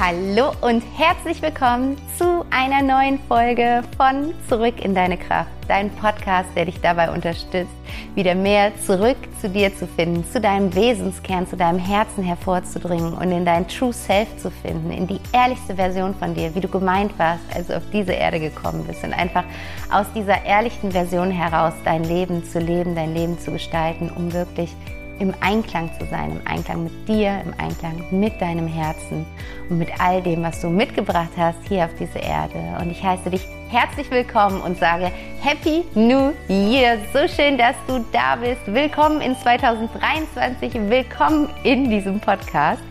Hallo und herzlich willkommen zu einer neuen Folge von Zurück in deine Kraft, dein Podcast, der dich dabei unterstützt, wieder mehr zurück zu dir zu finden, zu deinem Wesenskern, zu deinem Herzen hervorzudringen und in dein True Self zu finden, in die ehrlichste Version von dir, wie du gemeint warst, als du auf diese Erde gekommen bist und einfach aus dieser ehrlichen Version heraus dein Leben zu leben, dein Leben zu gestalten, um wirklich im Einklang zu sein, im Einklang mit dir, im Einklang mit deinem Herzen und mit all dem, was du mitgebracht hast hier auf diese Erde. Und ich heiße dich herzlich willkommen und sage Happy New Year. So schön, dass du da bist. Willkommen in 2023. Willkommen in diesem Podcast.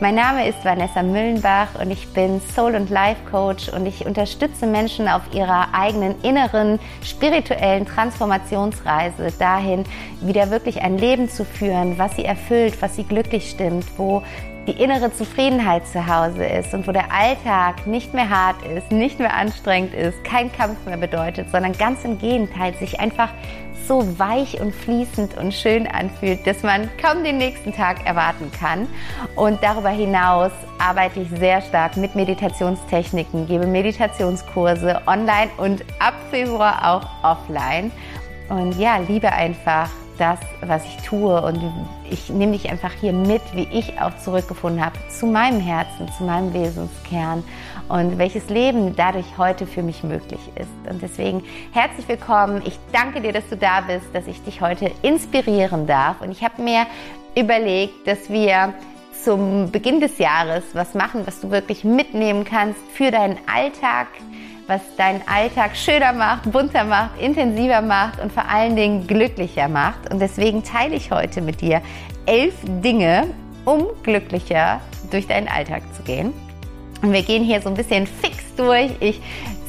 Mein Name ist Vanessa Müllenbach und ich bin Soul- und Life Coach und ich unterstütze Menschen auf ihrer eigenen inneren spirituellen Transformationsreise dahin, wieder wirklich ein Leben zu führen, was sie erfüllt, was sie glücklich stimmt, wo die innere Zufriedenheit zu Hause ist und wo der Alltag nicht mehr hart ist, nicht mehr anstrengend ist, kein Kampf mehr bedeutet, sondern ganz im Gegenteil sich einfach so weich und fließend und schön anfühlt, dass man kaum den nächsten Tag erwarten kann. Und darüber hinaus arbeite ich sehr stark mit Meditationstechniken, gebe Meditationskurse online und ab Februar auch offline. Und ja, liebe einfach das, was ich tue und ich nehme dich einfach hier mit, wie ich auch zurückgefunden habe zu meinem Herzen, zu meinem Wesenskern und welches Leben dadurch heute für mich möglich ist. Und deswegen herzlich willkommen. Ich danke dir, dass du da bist, dass ich dich heute inspirieren darf. Und ich habe mir überlegt, dass wir zum Beginn des Jahres was machen, was du wirklich mitnehmen kannst für deinen Alltag, was deinen Alltag schöner macht, bunter macht, intensiver macht und vor allen Dingen glücklicher macht. Und deswegen teile ich heute mit dir elf Dinge, um glücklicher durch deinen Alltag zu gehen. Und wir gehen hier so ein bisschen fix durch. Ich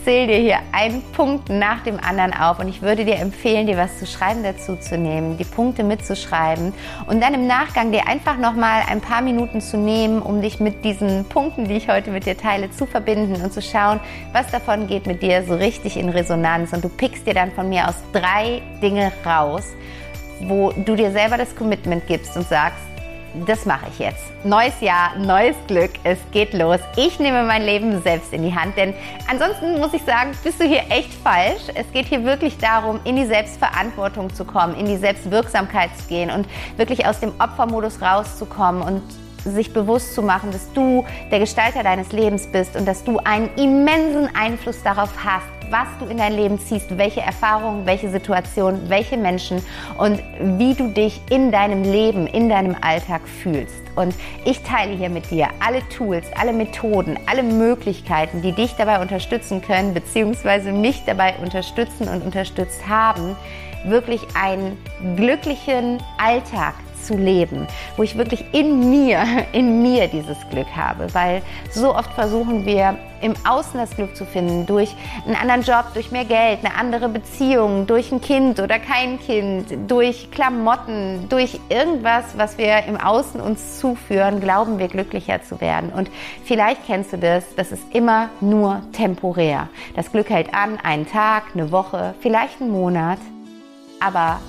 zähle dir hier einen Punkt nach dem anderen auf und ich würde dir empfehlen, dir was zu schreiben dazu zu nehmen, die Punkte mitzuschreiben und dann im Nachgang dir einfach nochmal ein paar Minuten zu nehmen, um dich mit diesen Punkten, die ich heute mit dir teile, zu verbinden und zu schauen, was davon geht mit dir so richtig in Resonanz. Und du pickst dir dann von mir aus drei Dinge raus, wo du dir selber das Commitment gibst und sagst, das mache ich jetzt. Neues Jahr, neues Glück, es geht los. Ich nehme mein Leben selbst in die Hand, denn ansonsten muss ich sagen, bist du hier echt falsch. Es geht hier wirklich darum, in die Selbstverantwortung zu kommen, in die Selbstwirksamkeit zu gehen und wirklich aus dem Opfermodus rauszukommen und sich bewusst zu machen, dass du der Gestalter deines Lebens bist und dass du einen immensen Einfluss darauf hast, was du in dein Leben ziehst, welche Erfahrungen, welche Situationen, welche Menschen und wie du dich in deinem Leben, in deinem Alltag fühlst. Und ich teile hier mit dir alle Tools, alle Methoden, alle Möglichkeiten, die dich dabei unterstützen können, beziehungsweise mich dabei unterstützen und unterstützt haben, wirklich einen glücklichen Alltag zu leben, wo ich wirklich in mir, in mir dieses Glück habe, weil so oft versuchen wir im Außen das Glück zu finden, durch einen anderen Job, durch mehr Geld, eine andere Beziehung, durch ein Kind oder kein Kind, durch Klamotten, durch irgendwas, was wir im Außen uns zuführen, glauben wir glücklicher zu werden. Und vielleicht kennst du das, das ist immer nur temporär. Das Glück hält an, einen Tag, eine Woche, vielleicht einen Monat, aber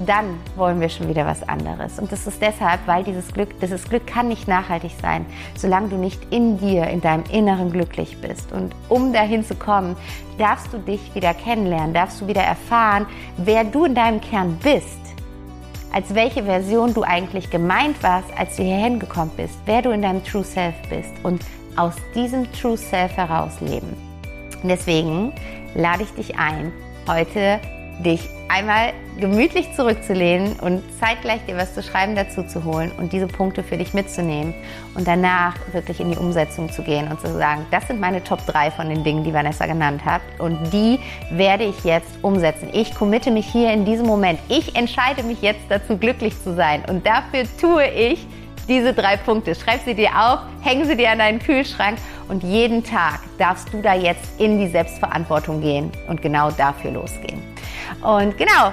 dann wollen wir schon wieder was anderes. Und das ist deshalb, weil dieses Glück, dieses Glück kann nicht nachhaltig sein, solange du nicht in dir, in deinem Inneren glücklich bist. Und um dahin zu kommen, darfst du dich wieder kennenlernen, darfst du wieder erfahren, wer du in deinem Kern bist, als welche Version du eigentlich gemeint warst, als du hierhin gekommen bist, wer du in deinem True Self bist und aus diesem True Self heraus leben. Und deswegen lade ich dich ein, heute dich einmal gemütlich zurückzulehnen und zeitgleich dir was zu schreiben dazu zu holen und diese Punkte für dich mitzunehmen und danach wirklich in die Umsetzung zu gehen und zu sagen, das sind meine Top 3 von den Dingen, die Vanessa genannt hat und die werde ich jetzt umsetzen. Ich committe mich hier in diesem Moment. Ich entscheide mich jetzt dazu, glücklich zu sein und dafür tue ich diese drei Punkte. Schreib sie dir auf, häng sie dir an deinen Kühlschrank und jeden Tag darfst du da jetzt in die Selbstverantwortung gehen und genau dafür losgehen. Und genau,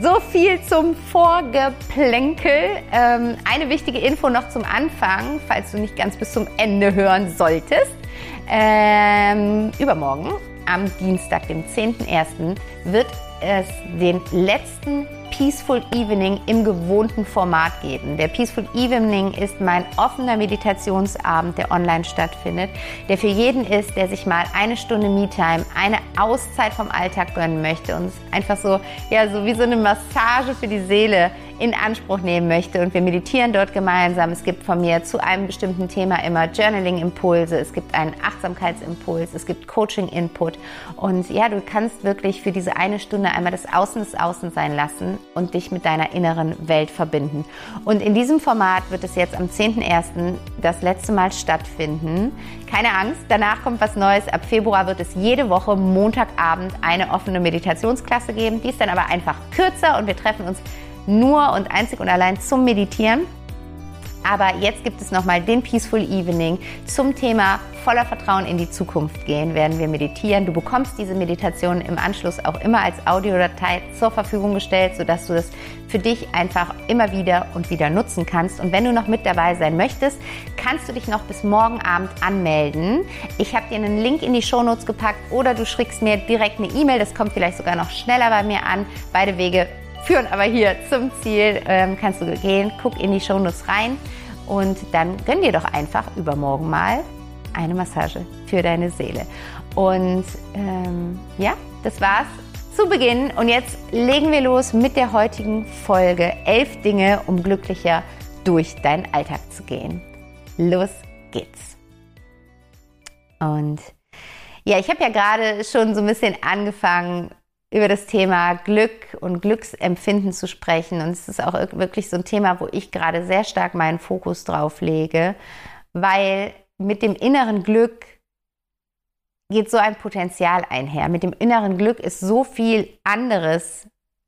so viel zum Vorgeplänkel. Ähm, eine wichtige Info noch zum Anfang, falls du nicht ganz bis zum Ende hören solltest. Ähm, übermorgen, am Dienstag, dem 10.01., wird es den letzten Peaceful Evening im gewohnten Format geben. Der Peaceful Evening ist mein offener Meditationsabend, der online stattfindet, der für jeden ist, der sich mal eine Stunde Me-Time, eine Auszeit vom Alltag gönnen möchte und einfach so, ja, so wie so eine Massage für die Seele in Anspruch nehmen möchte. Und wir meditieren dort gemeinsam. Es gibt von mir zu einem bestimmten Thema immer Journaling-Impulse, es gibt einen Achtsamkeitsimpuls, es gibt Coaching-Input. Und ja, du kannst wirklich für diese eine Stunde einmal das Außen des Außen sein lassen und dich mit deiner inneren Welt verbinden. Und in diesem Format wird es jetzt am 10.01. das letzte Mal stattfinden. Keine Angst, danach kommt was Neues. Ab Februar wird es jede Woche Montagabend eine offene Meditationsklasse geben. Die ist dann aber einfach kürzer und wir treffen uns nur und einzig und allein zum Meditieren. Aber jetzt gibt es nochmal den Peaceful Evening zum Thema voller Vertrauen in die Zukunft gehen, werden wir meditieren. Du bekommst diese Meditation im Anschluss auch immer als Audiodatei zur Verfügung gestellt, sodass du das für dich einfach immer wieder und wieder nutzen kannst. Und wenn du noch mit dabei sein möchtest, kannst du dich noch bis morgen Abend anmelden. Ich habe dir einen Link in die Shownotes gepackt oder du schickst mir direkt eine E-Mail. Das kommt vielleicht sogar noch schneller bei mir an. Beide Wege führen aber hier zum Ziel. Ähm, kannst du gehen, guck in die Shownotes rein und dann gönn dir doch einfach übermorgen mal eine Massage für deine Seele. Und ähm, ja, das war's zu Beginn. Und jetzt legen wir los mit der heutigen Folge. Elf Dinge, um glücklicher durch deinen Alltag zu gehen. Los geht's. Und ja, ich habe ja gerade schon so ein bisschen angefangen, über das Thema Glück und Glücksempfinden zu sprechen. Und es ist auch wirklich so ein Thema, wo ich gerade sehr stark meinen Fokus drauf lege, weil mit dem inneren Glück geht so ein Potenzial einher. Mit dem inneren Glück ist so viel anderes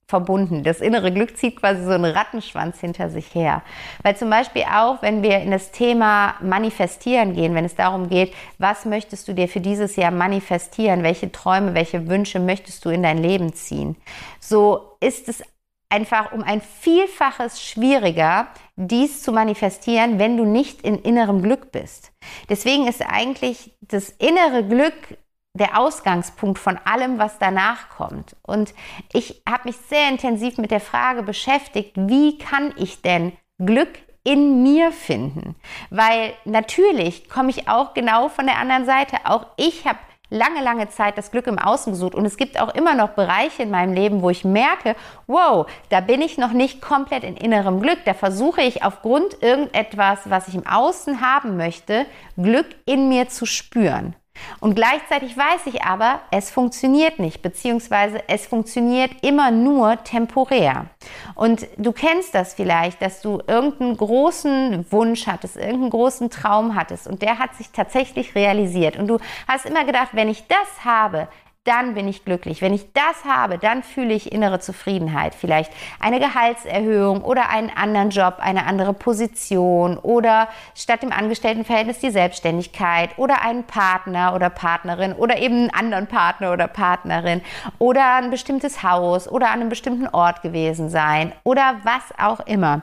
verbunden. Das innere Glück zieht quasi so einen Rattenschwanz hinter sich her. Weil zum Beispiel auch, wenn wir in das Thema Manifestieren gehen, wenn es darum geht, was möchtest du dir für dieses Jahr manifestieren, welche Träume, welche Wünsche möchtest du in dein Leben ziehen, so ist es einfach um ein Vielfaches schwieriger, dies zu manifestieren, wenn du nicht in innerem Glück bist. Deswegen ist eigentlich das innere Glück der Ausgangspunkt von allem, was danach kommt. Und ich habe mich sehr intensiv mit der Frage beschäftigt, wie kann ich denn Glück in mir finden? Weil natürlich komme ich auch genau von der anderen Seite. Auch ich habe lange, lange Zeit das Glück im Außen gesucht. Und es gibt auch immer noch Bereiche in meinem Leben, wo ich merke, wow, da bin ich noch nicht komplett in innerem Glück. Da versuche ich aufgrund irgendetwas, was ich im Außen haben möchte, Glück in mir zu spüren. Und gleichzeitig weiß ich aber, es funktioniert nicht, beziehungsweise es funktioniert immer nur temporär. Und du kennst das vielleicht, dass du irgendeinen großen Wunsch hattest, irgendeinen großen Traum hattest und der hat sich tatsächlich realisiert. Und du hast immer gedacht, wenn ich das habe, dann bin ich glücklich. Wenn ich das habe, dann fühle ich innere Zufriedenheit. Vielleicht eine Gehaltserhöhung oder einen anderen Job, eine andere Position oder statt dem Angestelltenverhältnis die Selbstständigkeit oder einen Partner oder Partnerin oder eben einen anderen Partner oder Partnerin oder ein bestimmtes Haus oder an einem bestimmten Ort gewesen sein oder was auch immer.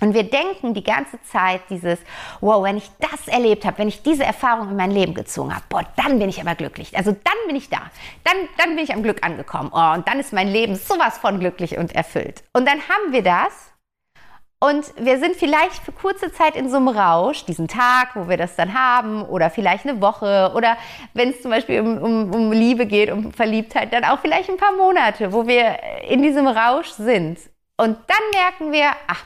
Und wir denken die ganze Zeit dieses, wow, wenn ich das erlebt habe, wenn ich diese Erfahrung in mein Leben gezogen habe, boah, dann bin ich aber glücklich. Also dann bin ich da. Dann, dann bin ich am Glück angekommen. Oh, und dann ist mein Leben sowas von glücklich und erfüllt. Und dann haben wir das. Und wir sind vielleicht für kurze Zeit in so einem Rausch, diesen Tag, wo wir das dann haben, oder vielleicht eine Woche, oder wenn es zum Beispiel um, um, um Liebe geht, um Verliebtheit, dann auch vielleicht ein paar Monate, wo wir in diesem Rausch sind. Und dann merken wir, ach,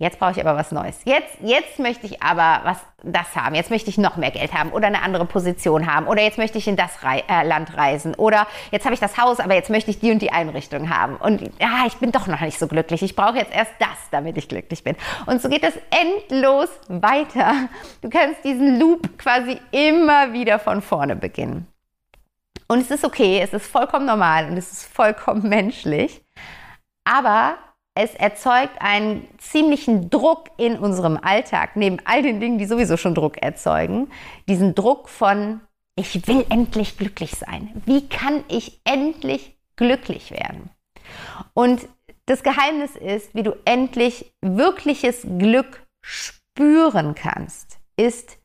Jetzt brauche ich aber was Neues. Jetzt, jetzt möchte ich aber was das haben. Jetzt möchte ich noch mehr Geld haben oder eine andere Position haben oder jetzt möchte ich in das Re äh, Land reisen oder jetzt habe ich das Haus, aber jetzt möchte ich die und die Einrichtung haben und ja, ich bin doch noch nicht so glücklich. Ich brauche jetzt erst das, damit ich glücklich bin. Und so geht das endlos weiter. Du kannst diesen Loop quasi immer wieder von vorne beginnen. Und es ist okay, es ist vollkommen normal und es ist vollkommen menschlich. Aber es erzeugt einen ziemlichen Druck in unserem Alltag, neben all den Dingen, die sowieso schon Druck erzeugen, diesen Druck von, ich will endlich glücklich sein. Wie kann ich endlich glücklich werden? Und das Geheimnis ist, wie du endlich wirkliches Glück spüren kannst, ist,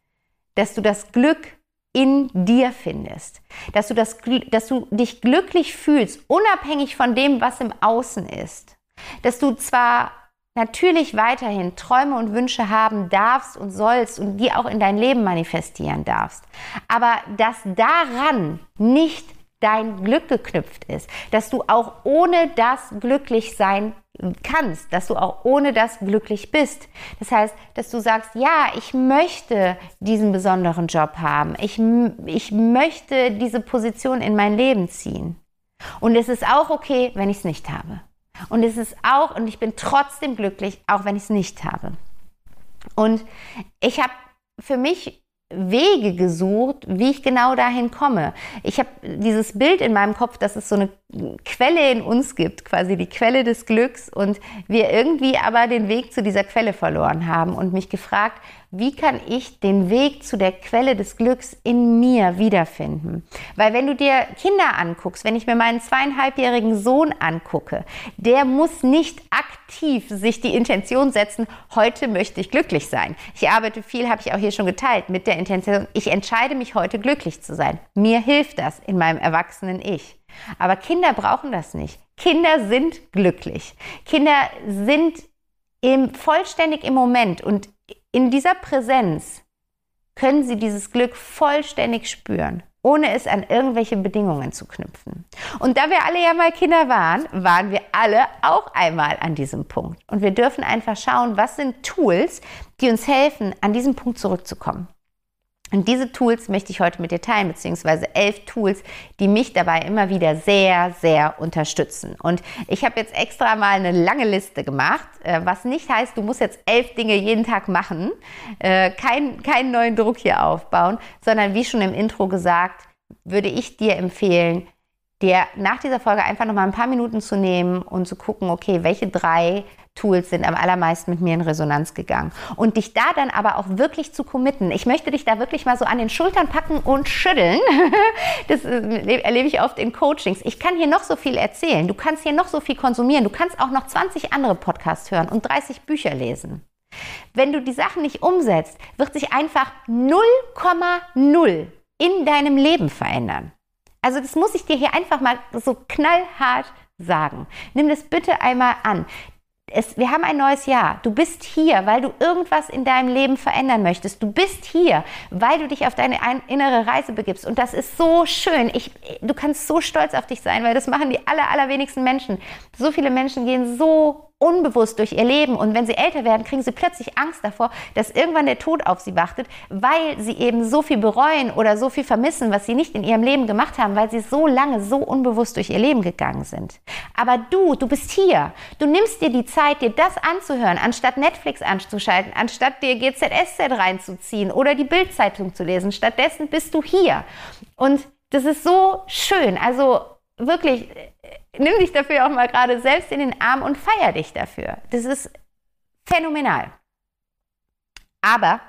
dass du das Glück in dir findest. Dass du, das, dass du dich glücklich fühlst, unabhängig von dem, was im Außen ist. Dass du zwar natürlich weiterhin Träume und Wünsche haben darfst und sollst und die auch in dein Leben manifestieren darfst. Aber dass daran nicht dein Glück geknüpft ist, dass du auch ohne das glücklich sein kannst, dass du auch ohne das glücklich bist. Das heißt, dass du sagst, ja, ich möchte diesen besonderen Job haben, ich, ich möchte diese Position in mein Leben ziehen. Und es ist auch okay, wenn ich es nicht habe. Und es ist auch, und ich bin trotzdem glücklich, auch wenn ich es nicht habe. Und ich habe für mich Wege gesucht, wie ich genau dahin komme. Ich habe dieses Bild in meinem Kopf, dass es so eine Quelle in uns gibt, quasi die Quelle des Glücks und wir irgendwie aber den Weg zu dieser Quelle verloren haben und mich gefragt, wie kann ich den Weg zu der Quelle des Glücks in mir wiederfinden? Weil wenn du dir Kinder anguckst, wenn ich mir meinen zweieinhalbjährigen Sohn angucke, der muss nicht aktiv sich die Intention setzen, heute möchte ich glücklich sein. Ich arbeite viel, habe ich auch hier schon geteilt, mit der Intention, ich entscheide mich heute glücklich zu sein. Mir hilft das in meinem erwachsenen Ich. Aber Kinder brauchen das nicht. Kinder sind glücklich. Kinder sind im, vollständig im Moment und in dieser Präsenz können sie dieses Glück vollständig spüren, ohne es an irgendwelche Bedingungen zu knüpfen. Und da wir alle ja mal Kinder waren, waren wir alle auch einmal an diesem Punkt. Und wir dürfen einfach schauen, was sind Tools, die uns helfen, an diesen Punkt zurückzukommen. Und diese Tools möchte ich heute mit dir teilen, beziehungsweise elf Tools, die mich dabei immer wieder sehr, sehr unterstützen. Und ich habe jetzt extra mal eine lange Liste gemacht, äh, was nicht heißt, du musst jetzt elf Dinge jeden Tag machen, äh, kein, keinen neuen Druck hier aufbauen, sondern wie schon im Intro gesagt, würde ich dir empfehlen, dir nach dieser Folge einfach noch mal ein paar Minuten zu nehmen und zu gucken, okay, welche drei Tools sind am allermeisten mit mir in Resonanz gegangen. Und dich da dann aber auch wirklich zu committen. Ich möchte dich da wirklich mal so an den Schultern packen und schütteln. Das äh, erlebe ich oft in Coachings. Ich kann hier noch so viel erzählen. Du kannst hier noch so viel konsumieren. Du kannst auch noch 20 andere Podcasts hören und 30 Bücher lesen. Wenn du die Sachen nicht umsetzt, wird sich einfach 0,0 in deinem Leben verändern. Also das muss ich dir hier einfach mal so knallhart sagen. Nimm das bitte einmal an es, wir haben ein neues Jahr. Du bist hier, weil du irgendwas in deinem Leben verändern möchtest. Du bist hier, weil du dich auf deine innere Reise begibst. Und das ist so schön. Ich, du kannst so stolz auf dich sein, weil das machen die aller, allerwenigsten Menschen. So viele Menschen gehen so unbewusst durch ihr Leben und wenn sie älter werden, kriegen sie plötzlich Angst davor, dass irgendwann der Tod auf sie wartet, weil sie eben so viel bereuen oder so viel vermissen, was sie nicht in ihrem Leben gemacht haben, weil sie so lange so unbewusst durch ihr Leben gegangen sind. Aber du, du bist hier. Du nimmst dir die Zeit, dir das anzuhören, anstatt Netflix anzuschalten, anstatt dir GZSZ reinzuziehen oder die Bildzeitung zu lesen. Stattdessen bist du hier. Und das ist so schön. Also wirklich, nimm dich dafür auch mal gerade selbst in den Arm und feier dich dafür. Das ist phänomenal. Aber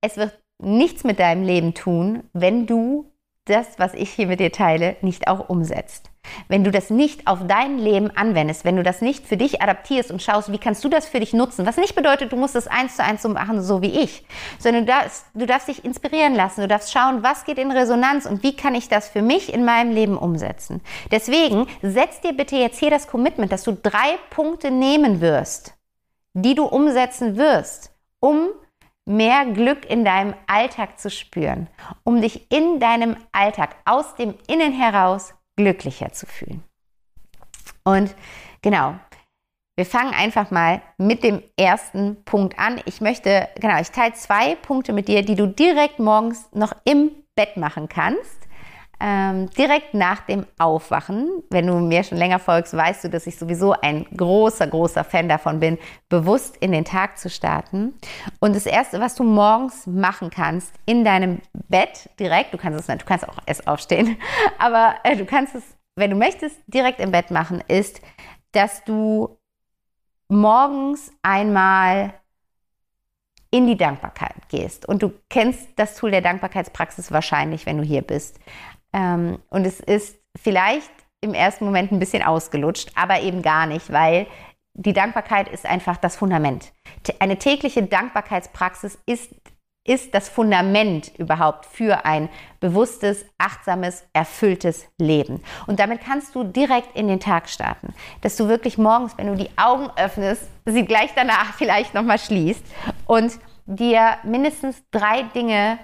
es wird nichts mit deinem Leben tun, wenn du das, was ich hier mit dir teile, nicht auch umsetzt. Wenn du das nicht auf dein Leben anwendest, wenn du das nicht für dich adaptierst und schaust, wie kannst du das für dich nutzen, was nicht bedeutet, du musst es eins zu eins so machen, so wie ich, sondern du darfst, du darfst dich inspirieren lassen, du darfst schauen, was geht in Resonanz und wie kann ich das für mich in meinem Leben umsetzen. Deswegen setz dir bitte jetzt hier das Commitment, dass du drei Punkte nehmen wirst, die du umsetzen wirst, um mehr Glück in deinem Alltag zu spüren, um dich in deinem Alltag aus dem Innen heraus glücklicher zu fühlen. Und genau, wir fangen einfach mal mit dem ersten Punkt an. Ich möchte, genau, ich teile zwei Punkte mit dir, die du direkt morgens noch im Bett machen kannst ähm, direkt nach dem Aufwachen, wenn du mir schon länger folgst, weißt du, dass ich sowieso ein großer, großer Fan davon bin, bewusst in den Tag zu starten. Und das Erste, was du morgens machen kannst, in deinem Bett direkt, du kannst es, du kannst auch erst aufstehen, aber äh, du kannst es, wenn du möchtest, direkt im Bett machen, ist, dass du morgens einmal in die Dankbarkeit gehst. Und du kennst das Tool der Dankbarkeitspraxis wahrscheinlich, wenn du hier bist. Ähm, und es ist vielleicht im ersten Moment ein bisschen ausgelutscht, aber eben gar nicht, weil die Dankbarkeit ist einfach das Fundament. Eine tägliche Dankbarkeitspraxis ist ist das Fundament überhaupt für ein bewusstes, achtsames, erfülltes Leben. Und damit kannst du direkt in den Tag starten, dass du wirklich morgens, wenn du die Augen öffnest, sie gleich danach vielleicht nochmal schließt und dir mindestens drei Dinge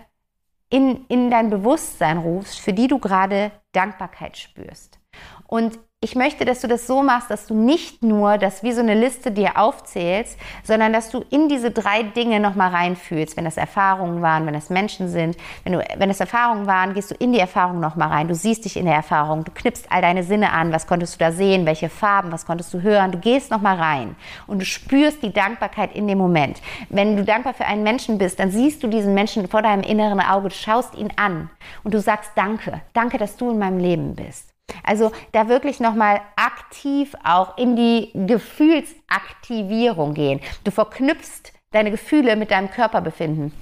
in, in dein Bewusstsein rufst, für die du gerade Dankbarkeit spürst. Und ich möchte, dass du das so machst, dass du nicht nur das wie so eine Liste dir aufzählst, sondern dass du in diese drei Dinge nochmal reinfühlst. Wenn das Erfahrungen waren, wenn das Menschen sind, wenn, du, wenn das Erfahrungen waren, gehst du in die Erfahrung nochmal rein. Du siehst dich in der Erfahrung, du knippst all deine Sinne an. Was konntest du da sehen? Welche Farben? Was konntest du hören? Du gehst nochmal rein und du spürst die Dankbarkeit in dem Moment. Wenn du dankbar für einen Menschen bist, dann siehst du diesen Menschen vor deinem inneren Auge, du schaust ihn an und du sagst Danke. Danke, dass du in meinem Leben bist. Also da wirklich nochmal aktiv auch in die Gefühlsaktivierung gehen. Du verknüpfst deine Gefühle mit deinem Körperbefinden.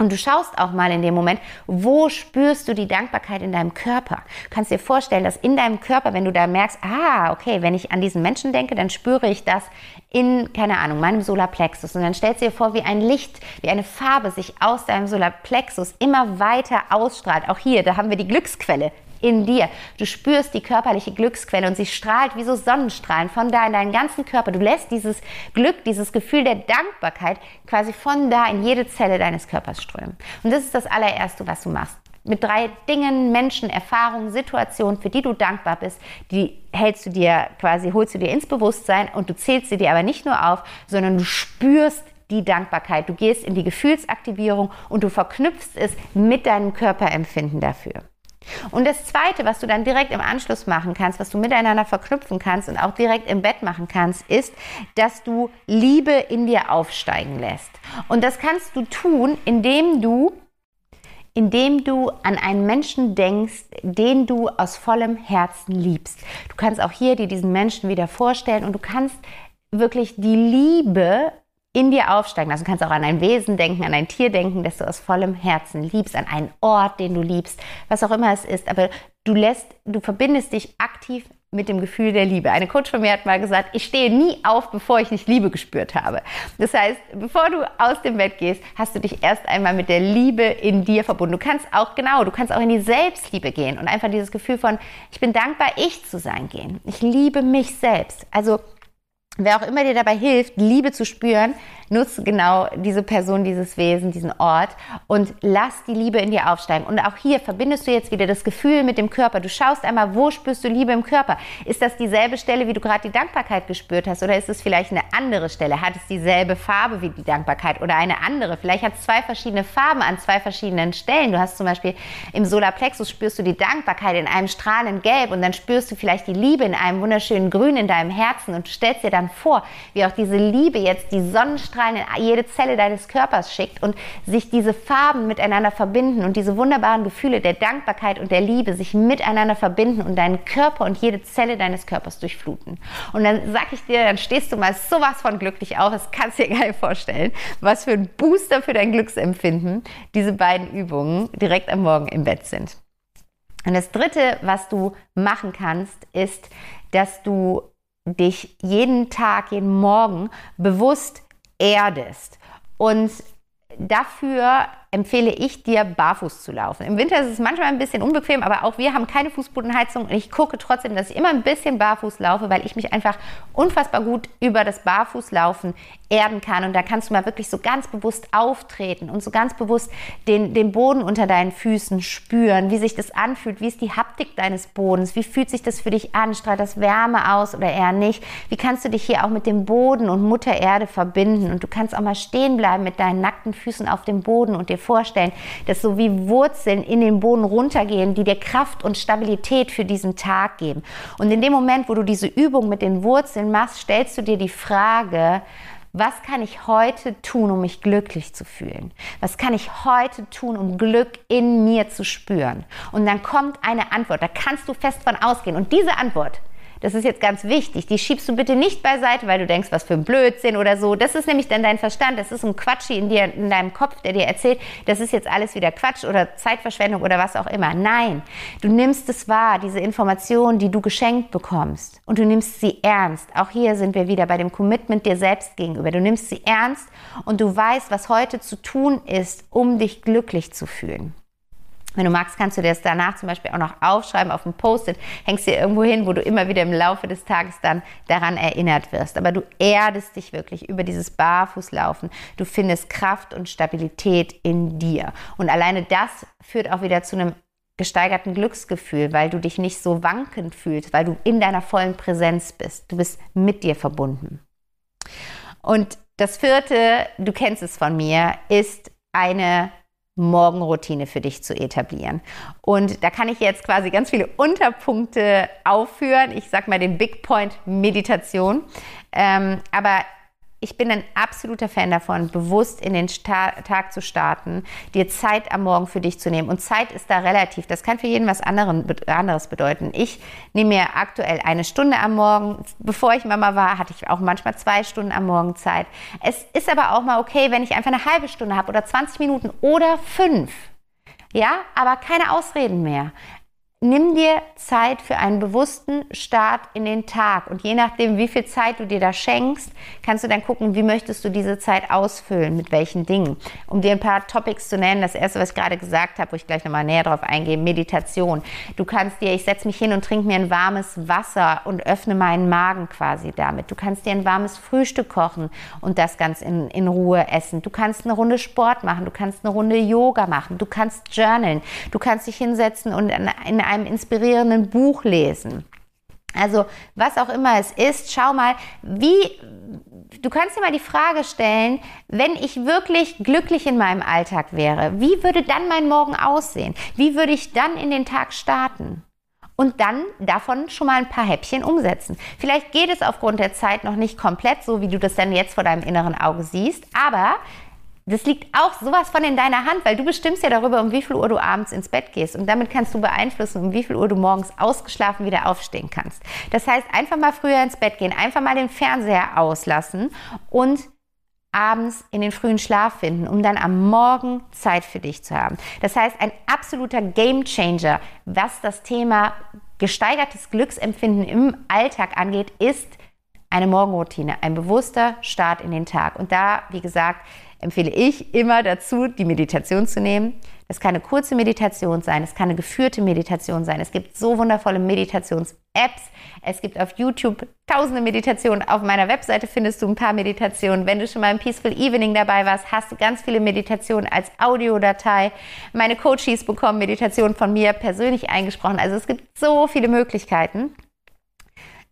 Und du schaust auch mal in dem Moment, wo spürst du die Dankbarkeit in deinem Körper? Du kannst dir vorstellen, dass in deinem Körper, wenn du da merkst, ah, okay, wenn ich an diesen Menschen denke, dann spüre ich das in, keine Ahnung, meinem Solarplexus. Und dann stellst du dir vor, wie ein Licht, wie eine Farbe sich aus deinem Solarplexus immer weiter ausstrahlt. Auch hier, da haben wir die Glücksquelle, in dir. Du spürst die körperliche Glücksquelle und sie strahlt wie so Sonnenstrahlen von da in deinen ganzen Körper. Du lässt dieses Glück, dieses Gefühl der Dankbarkeit quasi von da in jede Zelle deines Körpers strömen. Und das ist das allererste, was du machst mit drei Dingen, Menschen, Erfahrungen, Situationen, für die du dankbar bist, die hältst du dir quasi, holst du dir ins Bewusstsein und du zählst sie dir aber nicht nur auf, sondern du spürst die Dankbarkeit. Du gehst in die Gefühlsaktivierung und du verknüpfst es mit deinem Körperempfinden dafür. Und das Zweite, was du dann direkt im Anschluss machen kannst, was du miteinander verknüpfen kannst und auch direkt im Bett machen kannst, ist, dass du Liebe in dir aufsteigen lässt. Und das kannst du tun, indem du indem du an einen Menschen denkst, den du aus vollem Herzen liebst. Du kannst auch hier dir diesen Menschen wieder vorstellen und du kannst wirklich die Liebe in dir aufsteigen lassen. Du kannst auch an ein Wesen denken, an ein Tier denken, das du aus vollem Herzen liebst, an einen Ort, den du liebst, was auch immer es ist. Aber du lässt, du verbindest dich aktiv mit dem Gefühl der Liebe. Eine Coach von mir hat mal gesagt, ich stehe nie auf, bevor ich nicht Liebe gespürt habe. Das heißt, bevor du aus dem Bett gehst, hast du dich erst einmal mit der Liebe in dir verbunden. Du kannst auch, genau, du kannst auch in die Selbstliebe gehen und einfach dieses Gefühl von, ich bin dankbar, ich zu sein gehen. Ich liebe mich selbst. Also Wer auch immer dir dabei hilft, Liebe zu spüren, nutze genau diese Person, dieses Wesen, diesen Ort und lass die Liebe in dir aufsteigen. Und auch hier verbindest du jetzt wieder das Gefühl mit dem Körper. Du schaust einmal, wo spürst du Liebe im Körper? Ist das dieselbe Stelle, wie du gerade die Dankbarkeit gespürt hast? Oder ist es vielleicht eine andere Stelle? Hat es dieselbe Farbe wie die Dankbarkeit oder eine andere? Vielleicht hat es zwei verschiedene Farben an zwei verschiedenen Stellen. Du hast zum Beispiel im Solarplexus spürst du die Dankbarkeit in einem strahlenden Gelb und dann spürst du vielleicht die Liebe in einem wunderschönen Grün in deinem Herzen und stellst dir dann vor, wie auch diese Liebe jetzt die Sonnenstrahlen in jede Zelle deines Körpers schickt und sich diese Farben miteinander verbinden und diese wunderbaren Gefühle der Dankbarkeit und der Liebe sich miteinander verbinden und deinen Körper und jede Zelle deines Körpers durchfluten. Und dann sag ich dir, dann stehst du mal sowas von glücklich auf, das kannst du dir gar nicht vorstellen, was für ein Booster für dein Glücksempfinden diese beiden Übungen direkt am Morgen im Bett sind. Und das Dritte, was du machen kannst, ist, dass du dich jeden Tag, jeden Morgen bewusst erdest. Und dafür empfehle ich dir, barfuß zu laufen. Im Winter ist es manchmal ein bisschen unbequem, aber auch wir haben keine Fußbodenheizung und ich gucke trotzdem, dass ich immer ein bisschen barfuß laufe, weil ich mich einfach unfassbar gut über das Barfußlaufen erden kann. Und da kannst du mal wirklich so ganz bewusst auftreten und so ganz bewusst den, den Boden unter deinen Füßen spüren, wie sich das anfühlt, wie ist die Haptik deines Bodens, wie fühlt sich das für dich an, strahlt das Wärme aus oder eher nicht, wie kannst du dich hier auch mit dem Boden und Mutter Erde verbinden und du kannst auch mal stehen bleiben mit deinen nackten Füßen auf dem Boden und dir vorstellen, dass so wie Wurzeln in den Boden runtergehen, die dir Kraft und Stabilität für diesen Tag geben. Und in dem Moment, wo du diese Übung mit den Wurzeln machst, stellst du dir die Frage, was kann ich heute tun, um mich glücklich zu fühlen? Was kann ich heute tun, um Glück in mir zu spüren? Und dann kommt eine Antwort, da kannst du fest von ausgehen. Und diese Antwort, Das ist jetzt ganz wichtig. Die schiebst du bitte nicht beiseite, weil du denkst, was für ein Blödsinn oder so. Das ist nämlich dann dein Verstand. Das ist ein Quatsch in, dir, in deinem Kopf, der dir erzählt, das ist jetzt alles wieder Quatsch oder Zeitverschwendung oder was auch immer. Nein, du nimmst es wahr, diese Informationen, die du geschenkt bekommst. Und du nimmst sie ernst. Auch hier sind wir wieder bei dem Commitment dir selbst gegenüber. Du nimmst sie ernst und du weißt, was heute zu tun ist, um dich glücklich zu fühlen. Wenn du magst, kannst du dir das danach zum Beispiel auch noch aufschreiben auf dem Post-it, hängst dir irgendwo hin, wo du immer wieder im Laufe des Tages dann daran erinnert wirst. Aber du erdest dich wirklich über dieses Barfußlaufen. Du findest Kraft und Stabilität in dir. Und alleine das führt auch wieder zu einem gesteigerten Glücksgefühl, weil du dich nicht so wankend fühlst, weil du in deiner vollen Präsenz bist. Du bist mit dir verbunden. Und das vierte, du kennst es von mir, ist eine Morgenroutine für dich zu etablieren. Und da kann ich jetzt quasi ganz viele Unterpunkte aufführen. Ich sag mal den Big Point Meditation. Ähm, aber ich bin ein absoluter Fan davon, bewusst in den Sta Tag zu starten, dir Zeit am Morgen für dich zu nehmen. Und Zeit ist da relativ. Das kann für jeden was anderen, anderes bedeuten. Ich nehme mir aktuell eine Stunde am Morgen. Bevor ich Mama war, hatte ich auch manchmal zwei Stunden am Morgen Zeit. Es ist aber auch mal okay, wenn ich einfach eine halbe Stunde habe oder 20 Minuten oder fünf. Ja, aber keine Ausreden mehr. Nimm dir Zeit für einen bewussten Start in den Tag und je nachdem, wie viel Zeit du dir da schenkst, kannst du dann gucken, wie möchtest du diese Zeit ausfüllen, mit welchen Dingen. Um dir ein paar Topics zu nennen, das erste, was ich gerade gesagt habe, wo ich gleich nochmal näher drauf eingehe, Meditation. Du kannst dir, ich setze mich hin und trinke mir ein warmes Wasser und öffne meinen Magen quasi damit. Du kannst dir ein warmes Frühstück kochen und das ganz in, in Ruhe essen. Du kannst eine Runde Sport machen, du kannst eine Runde Yoga machen, du kannst journalen, du kannst dich hinsetzen und in, in einem inspirierenden Buch lesen. Also was auch immer es ist, schau mal, wie du kannst dir mal die Frage stellen, wenn ich wirklich glücklich in meinem Alltag wäre, wie würde dann mein Morgen aussehen? Wie würde ich dann in den Tag starten? Und dann davon schon mal ein paar Häppchen umsetzen. Vielleicht geht es aufgrund der Zeit noch nicht komplett so, wie du das dann jetzt vor deinem inneren Auge siehst, aber das liegt auch sowas von in deiner Hand, weil du bestimmst ja darüber, um wie viel Uhr du abends ins Bett gehst. Und damit kannst du beeinflussen, um wie viel Uhr du morgens ausgeschlafen wieder aufstehen kannst. Das heißt, einfach mal früher ins Bett gehen, einfach mal den Fernseher auslassen und abends in den frühen Schlaf finden, um dann am Morgen Zeit für dich zu haben. Das heißt, ein absoluter Game Changer, was das Thema gesteigertes Glücksempfinden im Alltag angeht, ist eine Morgenroutine, ein bewusster Start in den Tag. Und da, wie gesagt, empfehle ich immer dazu, die Meditation zu nehmen. Es kann eine kurze Meditation sein, es kann eine geführte Meditation sein. Es gibt so wundervolle Meditations-Apps. Es gibt auf YouTube tausende Meditationen. Auf meiner Webseite findest du ein paar Meditationen. Wenn du schon mal im Peaceful Evening dabei warst, hast du ganz viele Meditationen als Audiodatei. Meine Coaches bekommen Meditationen von mir persönlich eingesprochen. Also es gibt so viele Möglichkeiten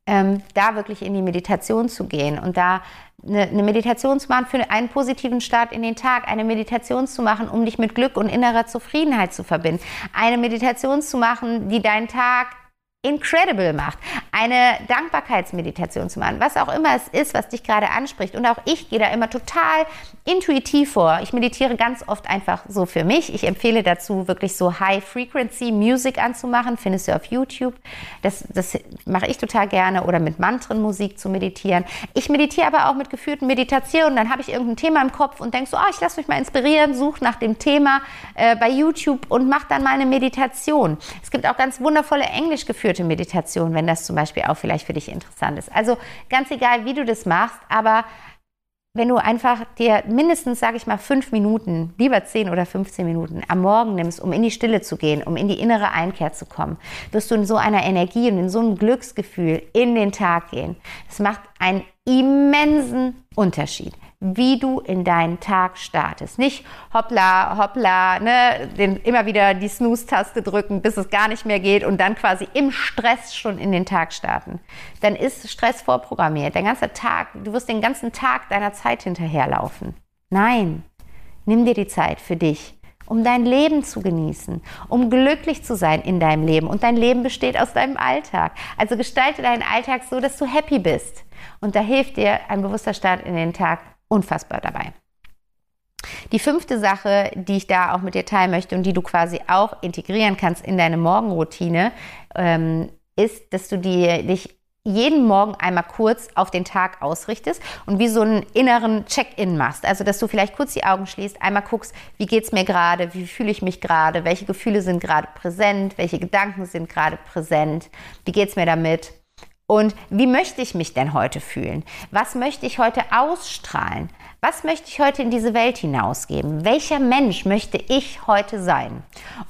ähm, da wirklich in die Meditation zu gehen und da eine, eine Meditation zu machen für einen positiven Start in den Tag, eine Meditation zu machen, um dich mit Glück und innerer Zufriedenheit zu verbinden, eine Meditation zu machen, die deinen Tag incredible macht, eine Dankbarkeitsmeditation zu machen, was auch immer es ist, was dich gerade anspricht. Und auch ich gehe da immer total intuitiv vor. Ich meditiere ganz oft einfach so für mich. Ich empfehle dazu, wirklich so High-Frequency-Music anzumachen, findest du auf YouTube. Das, das mache ich total gerne oder mit Mantrenmusik zu meditieren. Ich meditiere aber auch mit geführten Meditationen. Dann habe ich irgendein Thema im Kopf und denke so, oh, ich lasse mich mal inspirieren, suche nach dem Thema äh, bei YouTube und mache dann mal eine Meditation. Es gibt auch ganz wundervolle englisch geführte geführte Meditation, wenn das zum Beispiel auch vielleicht für dich interessant ist. Also ganz egal, wie du das machst, aber wenn du einfach dir mindestens, sage ich mal, fünf Minuten, lieber zehn oder 15 Minuten am Morgen nimmst, um in die Stille zu gehen, um in die innere Einkehr zu kommen, wirst du in so einer Energie und in so einem Glücksgefühl in den Tag gehen. Das macht einen immensen Unterschied wie du in deinen Tag startest. Nicht hoppla, hoppla, ne, den, immer wieder die Snooze-Taste drücken, bis es gar nicht mehr geht und dann quasi im Stress schon in den Tag starten. Dann ist Stress vorprogrammiert. Der ganze Tag, du wirst den ganzen Tag deiner Zeit hinterherlaufen. Nein, nimm dir die Zeit für dich um dein Leben zu genießen, um glücklich zu sein in deinem Leben. Und dein Leben besteht aus deinem Alltag. Also gestalte deinen Alltag so, dass du happy bist. Und da hilft dir ein bewusster Start in den Tag unfassbar dabei. Die fünfte Sache, die ich da auch mit dir teilen möchte und die du quasi auch integrieren kannst in deine Morgenroutine, ähm, ist, dass du dir, dich jeden Morgen einmal kurz auf den Tag ausrichtest und wie so einen inneren Check-in machst. Also, dass du vielleicht kurz die Augen schließt, einmal guckst, wie geht es mir gerade, wie fühle ich mich gerade, welche Gefühle sind gerade präsent, welche Gedanken sind gerade präsent, wie geht es mir damit und wie möchte ich mich denn heute fühlen? Was möchte ich heute ausstrahlen? Was möchte ich heute in diese Welt hinausgeben? Welcher Mensch möchte ich heute sein?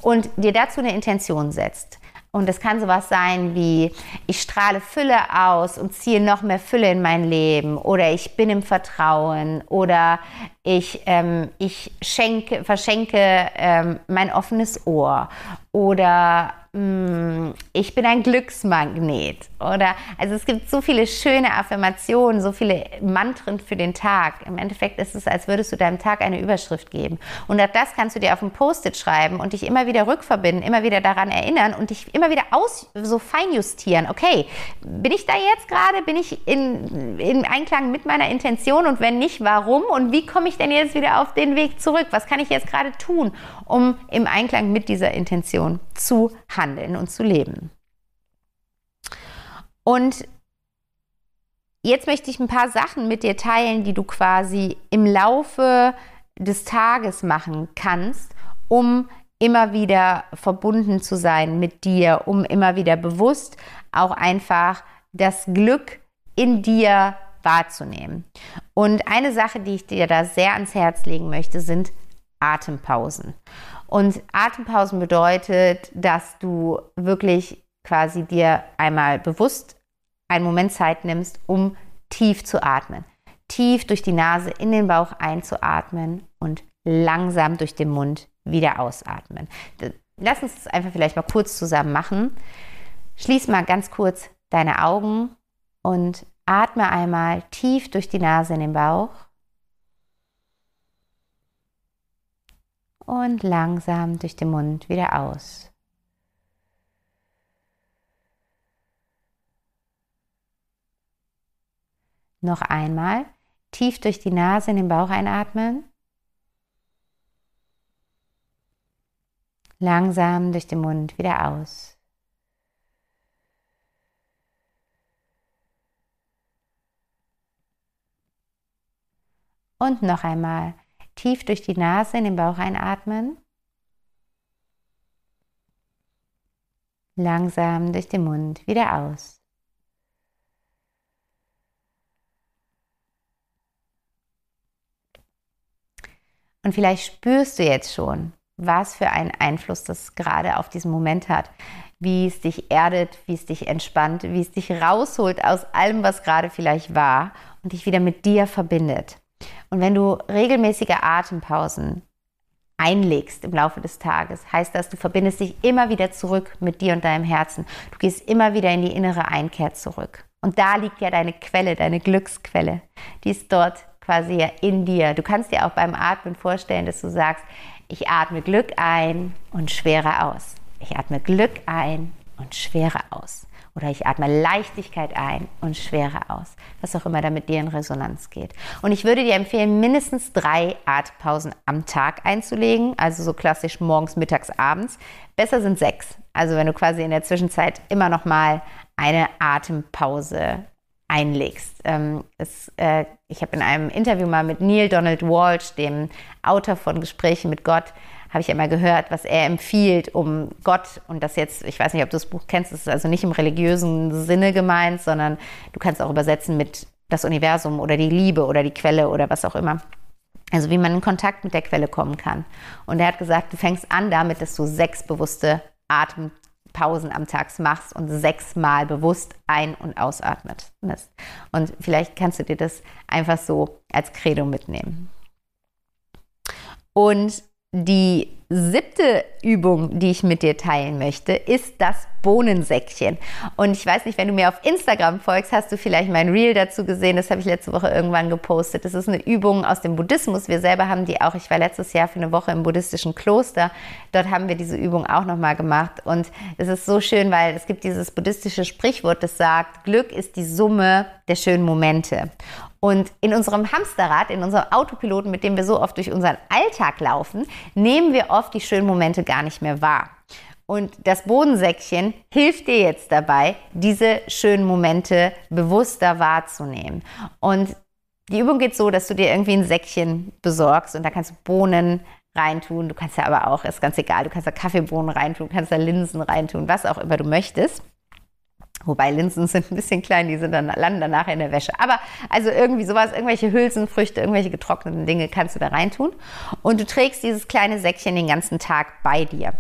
Und dir dazu eine Intention setzt. Und das kann sowas sein wie, ich strahle Fülle aus und ziehe noch mehr Fülle in mein Leben. Oder ich bin im Vertrauen. Oder ich, ähm, ich schenke, verschenke ähm, mein offenes Ohr. Oder hm, ich bin ein Glücksmagnet oder also es gibt so viele schöne Affirmationen, so viele Mantren für den Tag. Im Endeffekt ist es, als würdest du deinem Tag eine Überschrift geben. Und auch das kannst du dir auf ein Post-it schreiben und dich immer wieder rückverbinden, immer wieder daran erinnern und dich immer wieder aus so feinjustieren. Okay, bin ich da jetzt gerade? Bin ich in, in Einklang mit meiner Intention und wenn nicht, warum? Und wie komme ich denn jetzt wieder auf den Weg zurück? Was kann ich jetzt gerade tun, um im Einklang mit dieser Intention zu handeln und zu leben. Und jetzt möchte ich ein paar Sachen mit dir teilen, die du quasi im Laufe des Tages machen kannst, um immer wieder verbunden zu sein mit dir, um immer wieder bewusst auch einfach das Glück in dir wahrzunehmen. Und eine Sache, die ich dir da sehr ans Herz legen möchte, sind Atempausen. Und Atempausen bedeutet, dass du wirklich quasi dir einmal bewusst einen Moment Zeit nimmst, um tief zu atmen. Tief durch die Nase in den Bauch einzuatmen und langsam durch den Mund wieder ausatmen. Lass uns das einfach vielleicht mal kurz zusammen machen. Schließ mal ganz kurz deine Augen und atme einmal tief durch die Nase in den Bauch und langsam durch den Mund wieder aus. Noch einmal tief durch die Nase in den Bauch einatmen. Langsam durch den Mund wieder aus. Und noch einmal Tief durch die Nase in den Bauch einatmen. Langsam durch den Mund wieder aus. Und vielleicht spürst du jetzt schon, was für einen Einfluss das gerade auf diesen Moment hat, wie es dich erdet, wie es dich entspannt, wie es dich rausholt aus allem, was gerade vielleicht war und dich wieder mit dir verbindet. Und wenn du regelmäßige Atempausen einlegst im Laufe des Tages, heißt das, du verbindest dich immer wieder zurück mit dir und deinem Herzen. Du gehst immer wieder in die innere Einkehr zurück. Und da liegt ja deine Quelle, deine Glücksquelle. Die ist dort quasi in dir. Du kannst dir auch beim Atmen vorstellen, dass du sagst, ich atme Glück ein und Schwere aus. Ich atme Glück ein und Schwere aus. Oder ich atme Leichtigkeit ein und Schwere aus. Was auch immer da mit dir in Resonanz geht. Und ich würde dir empfehlen, mindestens drei Atempausen am Tag einzulegen. Also so klassisch morgens, mittags, abends. Besser sind sechs. Also wenn du quasi in der Zwischenzeit immer noch mal eine Atempause einlegst. Ähm, es, äh, ich habe in einem Interview mal mit Neil Donald Walsh, dem Autor von Gesprächen mit Gott, habe ich immer gehört, was er empfiehlt, um Gott, und das jetzt, ich weiß nicht, ob du das Buch kennst, das ist also nicht im religiösen Sinne gemeint, sondern du kannst auch übersetzen mit das Universum oder die Liebe oder die Quelle oder was auch immer. Also wie man in Kontakt mit der Quelle kommen kann. Und er hat gesagt, du fängst an damit, dass du sechs bewusste Atempausen am Tag machst und sechsmal bewusst ein- und ausatmest. Und vielleicht kannst du dir das einfach so als Credo mitnehmen. Und die siebte Übung, die ich mit dir teilen möchte, ist das Bohnensäckchen. Und ich weiß nicht, wenn du mir auf Instagram folgst, hast du vielleicht mein Reel dazu gesehen. Das habe ich letzte Woche irgendwann gepostet. Das ist eine Übung aus dem Buddhismus. Wir selber haben die auch. Ich war letztes Jahr für eine Woche im buddhistischen Kloster. Dort haben wir diese Übung auch nochmal gemacht. Und es ist so schön, weil es gibt dieses buddhistische Sprichwort, das sagt, Glück ist die Summe der schönen Momente. Und in unserem Hamsterrad, in unserem Autopiloten, mit dem wir so oft durch unseren Alltag laufen, nehmen wir oft die schönen Momente gar nicht mehr wahr. Und das Bodensäckchen hilft dir jetzt dabei, diese schönen Momente bewusster wahrzunehmen. Und die Übung geht so, dass du dir irgendwie ein Säckchen besorgst und da kannst du Bohnen reintun. Du kannst ja aber auch, ist ganz egal, du kannst da Kaffeebohnen reintun, du kannst da Linsen reintun, was auch immer du möchtest. Wobei Linsen sind ein bisschen klein, die sind dann, landen dann nachher in der Wäsche. Aber also irgendwie sowas, irgendwelche Hülsenfrüchte, irgendwelche getrockneten Dinge kannst du da reintun. Und du trägst dieses kleine Säckchen den ganzen Tag bei dir.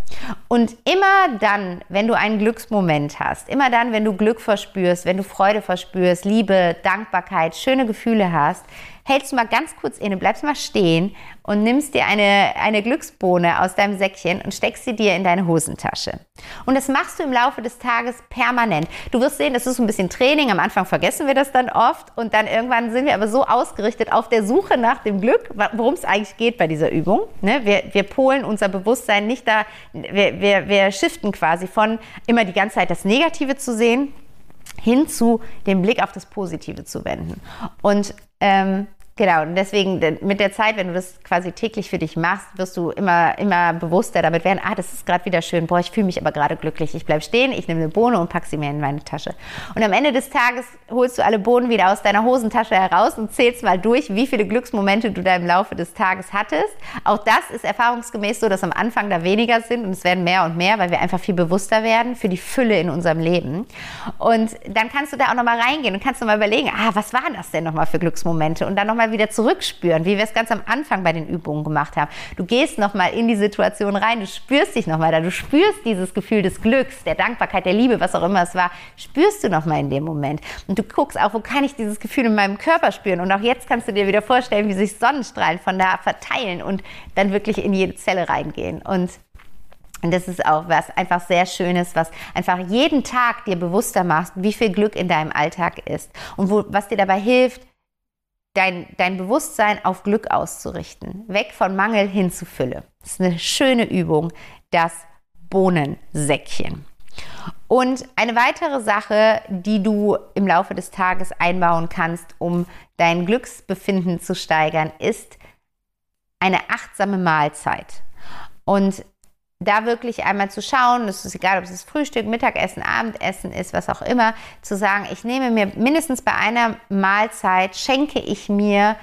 Und immer dann, wenn du einen Glücksmoment hast, immer dann, wenn du Glück verspürst, wenn du Freude verspürst, Liebe, Dankbarkeit, schöne Gefühle hast, hältst du mal ganz kurz inne, bleibst mal stehen und nimmst dir eine, eine Glücksbohne aus deinem Säckchen und steckst sie dir in deine Hosentasche. Und das machst du im Laufe des Tages permanent. Du wirst sehen, das ist ein bisschen Training. Am Anfang vergessen wir das dann oft und dann irgendwann sind wir aber so ausgerichtet auf der Suche nach dem Glück, worum es eigentlich geht bei dieser Übung. Ne? Wir, wir polen unser Bewusstsein nicht da, wir, wir, wir shiften quasi von immer die ganze Zeit das Negative zu sehen, hin zu den Blick auf das Positive zu wenden. Und ähm, Genau, und deswegen mit der Zeit, wenn du das quasi täglich für dich machst, wirst du immer, immer bewusster damit werden, ah, das ist gerade wieder schön, boah, ich fühle mich aber gerade glücklich. Ich bleibe stehen, ich nehme eine Bohne und pack sie mir in meine Tasche. Und am Ende des Tages holst du alle Bohnen wieder aus deiner Hosentasche heraus und zählst mal durch, wie viele Glücksmomente du da im Laufe des Tages hattest. Auch das ist erfahrungsgemäß so, dass am Anfang da weniger sind und es werden mehr und mehr, weil wir einfach viel bewusster werden für die Fülle in unserem Leben. Und dann kannst du da auch nochmal reingehen und kannst nochmal überlegen, ah, was waren das denn nochmal für Glücksmomente? Und dann nochmal mal wieder zurückspüren, wie wir es ganz am Anfang bei den Übungen gemacht haben. Du gehst nochmal in die Situation rein, du spürst dich nochmal da, du spürst dieses Gefühl des Glücks, der Dankbarkeit, der Liebe, was auch immer es war, spürst du nochmal in dem Moment. Und du guckst auch, wo kann ich dieses Gefühl in meinem Körper spüren? Und auch jetzt kannst du dir wieder vorstellen, wie sich Sonnenstrahlen von da verteilen und dann wirklich in jede Zelle reingehen. Und und das ist auch was einfach sehr Schönes, was einfach jeden Tag dir bewusster macht, wie viel Glück in deinem Alltag ist und wo, was dir dabei hilft, dein, dein Bewusstsein auf Glück auszurichten. Weg von Mangel hin zu Fülle. Das ist eine schöne Übung, das Bohnensäckchen. Und eine weitere Sache, die du im Laufe des Tages einbauen kannst, um dein Glücksbefinden zu steigern, ist eine achtsame Mahlzeit. Und da wirklich einmal zu schauen, es ist egal, ob es Frühstück, Mittagessen, Abendessen ist, was auch immer, zu sagen, ich nehme mir mindestens bei einer Mahlzeit, schenke ich mir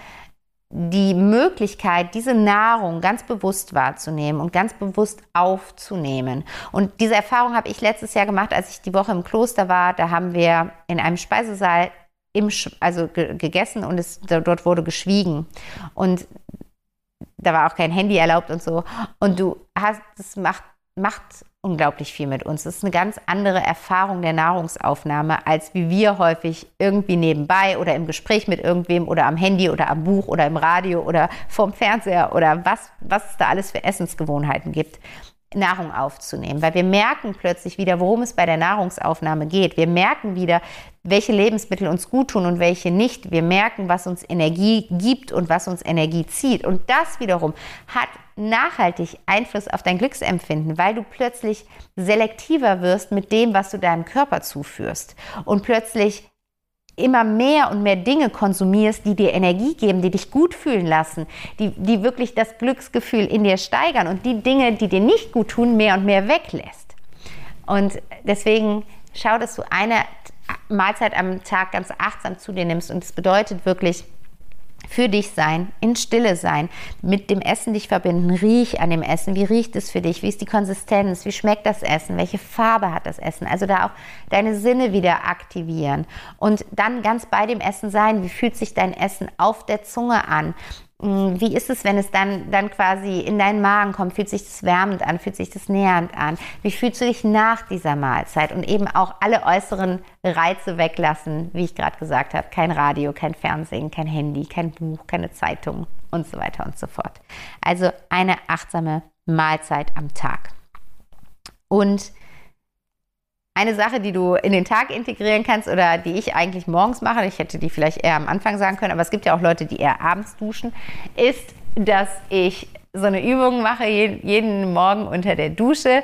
die Möglichkeit, diese Nahrung ganz bewusst wahrzunehmen und ganz bewusst aufzunehmen. Und diese Erfahrung habe ich letztes Jahr gemacht, als ich die Woche im Kloster war. Da haben wir in einem Speisesaal im, also gegessen und es, dort wurde geschwiegen. Und da war auch kein Handy erlaubt und so. Und du hast, das macht, macht unglaublich viel mit uns. Das ist eine ganz andere Erfahrung der Nahrungsaufnahme, als wie wir häufig irgendwie nebenbei oder im Gespräch mit irgendwem oder am Handy oder am Buch oder im Radio oder vorm Fernseher oder was, was es da alles für Essensgewohnheiten gibt. Nahrung aufzunehmen, weil wir merken plötzlich wieder, worum es bei der Nahrungsaufnahme geht. Wir merken wieder, welche Lebensmittel uns gut tun und welche nicht. Wir merken, was uns Energie gibt und was uns Energie zieht. Und das wiederum hat nachhaltig Einfluss auf dein Glücksempfinden, weil du plötzlich selektiver wirst mit dem, was du deinem Körper zuführst und plötzlich immer mehr und mehr Dinge konsumierst, die dir Energie geben, die dich gut fühlen lassen, die, die wirklich das Glücksgefühl in dir steigern und die Dinge, die dir nicht gut tun, mehr und mehr weglässt. Und deswegen schau, dass du eine Mahlzeit am Tag ganz achtsam zu dir nimmst. Und es bedeutet wirklich, für dich sein, in Stille sein, mit dem Essen dich verbinden, riech an dem Essen, wie riecht es für dich, wie ist die Konsistenz, wie schmeckt das Essen, welche Farbe hat das Essen, also da auch deine Sinne wieder aktivieren. Und dann ganz bei dem Essen sein, wie fühlt sich dein Essen auf der Zunge an, wie ist es, wenn es dann, dann quasi in deinen Magen kommt? Fühlt sich das wärmend an? Fühlt sich das nähernd an? Wie fühlst du dich nach dieser Mahlzeit? Und eben auch alle äußeren Reize weglassen, wie ich gerade gesagt habe. Kein Radio, kein Fernsehen, kein Handy, kein Buch, keine Zeitung und so weiter und so fort. Also eine achtsame Mahlzeit am Tag. Und eine Sache, die du in den Tag integrieren kannst oder die ich eigentlich morgens mache, ich hätte die vielleicht eher am Anfang sagen können, aber es gibt ja auch Leute, die eher abends duschen, ist, dass ich so eine Übung mache, jeden Morgen unter der Dusche.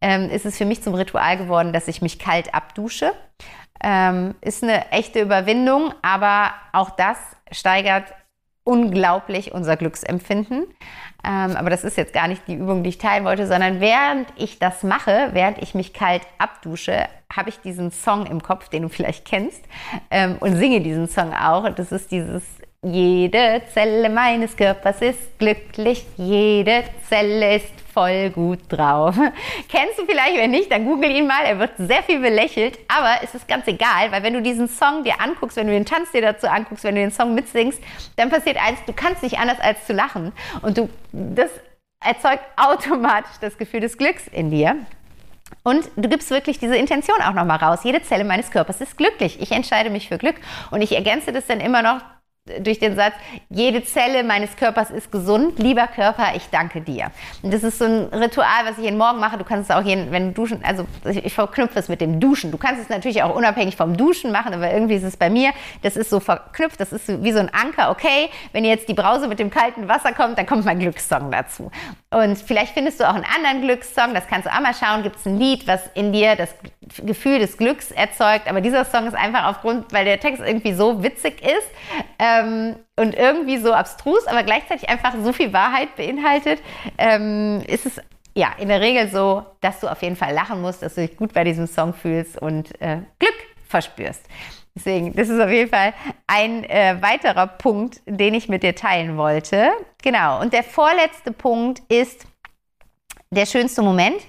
Ähm, ist es für mich zum Ritual geworden, dass ich mich kalt abdusche. Ähm, ist eine echte Überwindung, aber auch das steigert unglaublich unser Glücksempfinden. Ähm, aber das ist jetzt gar nicht die Übung, die ich teilen wollte, sondern während ich das mache, während ich mich kalt abdusche, habe ich diesen Song im Kopf, den du vielleicht kennst, ähm, und singe diesen Song auch. Und das ist dieses jede Zelle meines Körpers ist glücklich, jede Zelle ist voll gut drauf. Kennst du vielleicht, wenn nicht, dann google ihn mal. Er wird sehr viel belächelt, aber es ist ganz egal, weil wenn du diesen Song dir anguckst, wenn du den Tanz dir dazu anguckst, wenn du den Song mitsingst, dann passiert eins, du kannst nicht anders als zu lachen. Und du, das erzeugt automatisch das Gefühl des Glücks in dir. Und du gibst wirklich diese Intention auch nochmal raus. Jede Zelle meines Körpers ist glücklich. Ich entscheide mich für Glück. Und ich ergänze das dann immer noch durch den Satz, jede Zelle meines Körpers ist gesund. Lieber Körper, ich danke dir. Und das ist so ein Ritual, was ich jeden Morgen mache. Du kannst es auch jeden, wenn du duschen, also ich verknüpfe es mit dem Duschen. Du kannst es natürlich auch unabhängig vom Duschen machen, aber irgendwie ist es bei mir, das ist so verknüpft, das ist wie so ein Anker. Okay, wenn jetzt die Brause mit dem kalten Wasser kommt, dann kommt mein Glückssong dazu. Und vielleicht findest du auch einen anderen Glückssong, das kannst du auch mal schauen. Gibt es ein Lied, was in dir das Gefühl des Glücks erzeugt? Aber dieser Song ist einfach aufgrund, weil der Text irgendwie so witzig ist ähm, und irgendwie so abstrus, aber gleichzeitig einfach so viel Wahrheit beinhaltet, ähm, ist es ja in der Regel so, dass du auf jeden Fall lachen musst, dass du dich gut bei diesem Song fühlst und äh, Glück verspürst. Deswegen, das ist auf jeden Fall ein äh, weiterer Punkt, den ich mit dir teilen wollte. Genau. Und der vorletzte Punkt ist der schönste Moment.